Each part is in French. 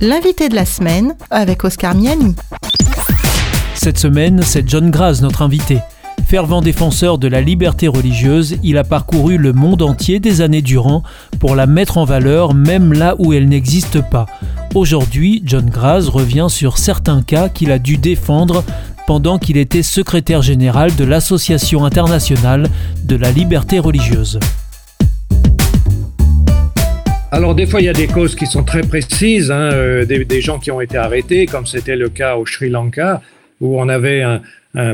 L'invité de la semaine avec Oscar Miani. Cette semaine, c'est John Graz, notre invité. Fervent défenseur de la liberté religieuse, il a parcouru le monde entier des années durant pour la mettre en valeur même là où elle n'existe pas. Aujourd'hui, John Graz revient sur certains cas qu'il a dû défendre pendant qu'il était secrétaire général de l'Association internationale de la liberté religieuse. Alors des fois, il y a des causes qui sont très précises, hein, euh, des, gens qui ont été arrêtés, comme c'était le cas au Sri Lanka, où on avait un,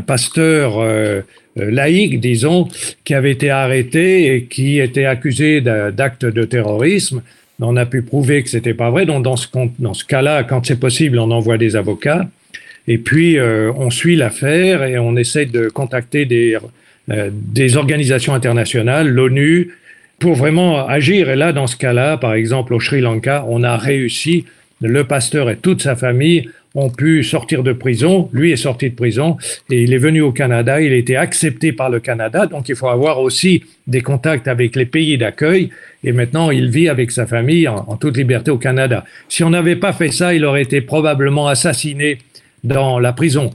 pasteur euh, euh, laïque, disons, qui avait été arrêté et qui était accusé d'actes de terrorisme. On a pu prouver que c'était pas vrai. Donc dans ce, dans ce cas-là, quand c'est possible, on envoie des avocats. Et puis on suit l'affaire et on essaie de contacter des, des organisations internationales, l'ONU, pour vraiment agir. Et là, dans ce cas-là, par exemple, au Sri Lanka, on a réussi. Le pasteur et toute sa famille ont pu sortir de prison. Lui est sorti de prison et il est venu au Canada. Il a été accepté par le Canada. Donc, il faut avoir aussi des contacts avec les pays d'accueil. Et maintenant, il vit avec sa famille en, toute liberté au Canada. Si on n'avait pas fait ça, il aurait été probablement assassiné dans la prison.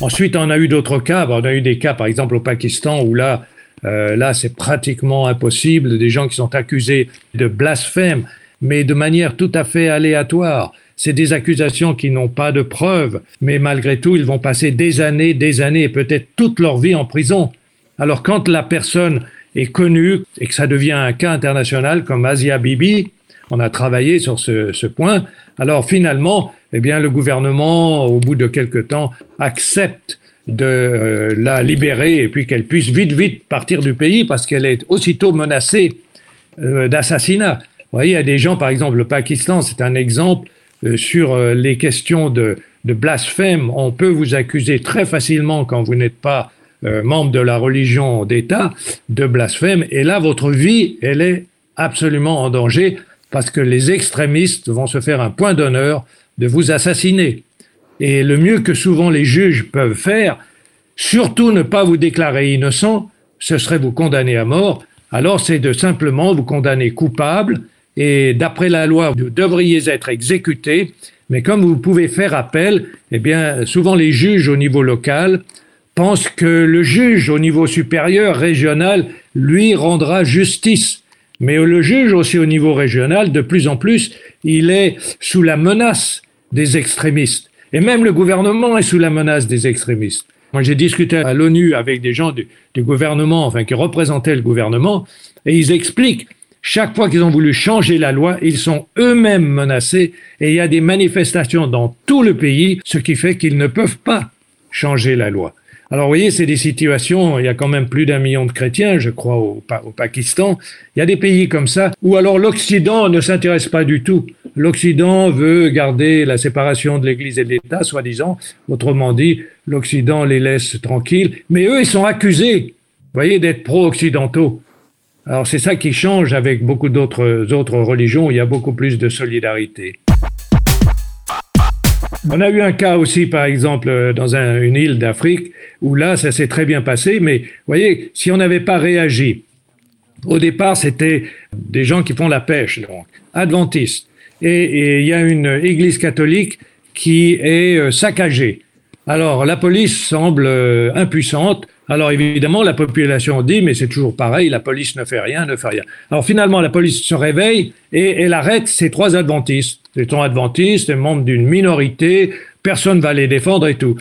Ensuite, on a eu d'autres cas. On a eu des cas, par exemple, au Pakistan, où là, euh, là, c'est pratiquement impossible. Des gens qui sont accusés de blasphème, mais de manière tout à fait aléatoire. C'est des accusations qui n'ont pas de preuves, mais malgré tout, ils vont passer des années, des années et peut-être toute leur vie en prison. Alors quand la personne est connue et que ça devient un cas international comme Asia Bibi, on a travaillé sur ce, ce point. Alors finalement, eh bien, le gouvernement, au bout de quelque temps, accepte de euh, la libérer et puis qu'elle puisse vite, vite partir du pays parce qu'elle est aussitôt menacée euh, d'assassinat. Vous voyez, il y a des gens, par exemple, le Pakistan, c'est un exemple euh, sur les questions de, de, blasphème. On peut vous accuser très facilement quand vous n'êtes pas membre de la religion d'État de blasphème. Et là, votre vie, elle est absolument en danger parce que les extrémistes vont se faire un point d'honneur de vous assassiner. Et le mieux que souvent les juges peuvent faire, surtout ne pas vous déclarer innocent, ce serait vous condamner à mort. Alors c'est de simplement vous condamner coupable et d'après la loi, vous devriez être exécuté. Mais comme vous pouvez faire appel, eh bien, souvent les juges au niveau local pensent que le juge au niveau supérieur, régional, lui rendra justice. Mais le juge aussi au niveau régional, de plus en plus, il est sous la menace des extrémistes. Et même le gouvernement est sous la menace des extrémistes. Moi, j'ai discuté à l'ONU avec des gens du, gouvernement, enfin, qui représentaient le gouvernement, et ils expliquent, chaque fois qu'ils ont voulu changer la loi, ils sont eux-mêmes menacés, et il y a des manifestations dans tout le pays, ce qui fait qu'ils ne peuvent pas changer la loi. Alors, vous voyez, c'est des situations, il y a quand même plus d'un million de chrétiens, je crois, au, au, Pakistan. Il y a des pays comme ça où alors l'Occident ne s'intéresse pas du tout. L'Occident veut garder la séparation de l'Église et de l'État, soi-disant. Autrement dit, l'Occident les laisse tranquilles. Mais eux, ils sont accusés, voyez, d'être pro-occidentaux. Alors, c'est ça qui change avec beaucoup d'autres autres religions. Il y a beaucoup plus de solidarité. On a eu un cas aussi, par exemple, dans une île d'Afrique, où là, ça s'est très bien passé, mais vous voyez, si on n'avait pas réagi, au départ, c'était des gens qui font la pêche, donc, adventistes. Et il y a une église catholique qui est euh, saccagée. Alors, la police semble euh, impuissante. Alors, évidemment, la population dit, mais c'est toujours pareil, la police ne fait rien, ne fait rien. Alors, finalement, la police se réveille et elle arrête ces trois adventistes. Ces trois adventistes, membres d'une minorité, personne ne va les défendre et tout.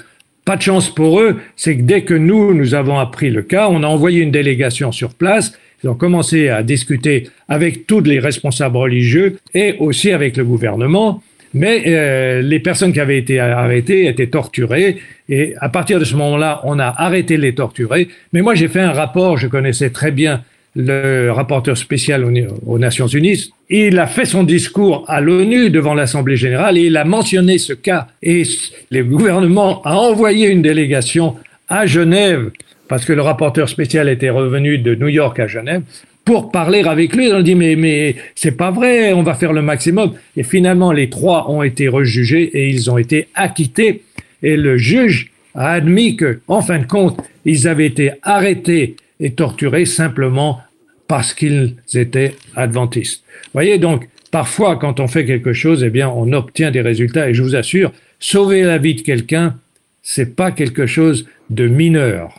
Pas de chance pour eux, c'est que dès que nous, nous avons appris le cas, on a envoyé une délégation sur place ils ont commencé à discuter avec tous les responsables religieux et aussi avec le gouvernement. Mais euh, les personnes qui avaient été arrêtées étaient torturées et à partir de ce moment-là, on a arrêté les torturer. Mais moi, j'ai fait un rapport, je connaissais très bien le rapporteur spécial aux, Nations Unies. Il a fait son discours à l'ONU devant l'Assemblée générale et il a mentionné ce cas. Et le gouvernement a envoyé une délégation à Genève parce que le rapporteur spécial était revenu de New York à Genève pour parler avec lui. On dit mais mais c'est pas vrai, on va faire le maximum. Et finalement, les trois ont été rejugés et ils ont été acquittés. Et le juge a admis que, en fin de compte, ils avaient été arrêtés et torturés simplement parce qu'ils étaient adventistes. Vous voyez donc, parfois, quand on fait quelque chose, eh bien, on obtient des résultats. Et je vous assure, sauver la vie de quelqu'un, c'est pas quelque chose de mineur.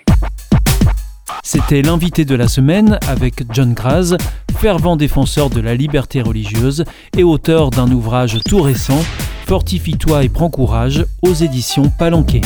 C'était l'invité de la semaine avec John Graz, fervent défenseur de la liberté religieuse et auteur d'un ouvrage tout récent, Fortifie-toi et prends courage, aux éditions Palanquet.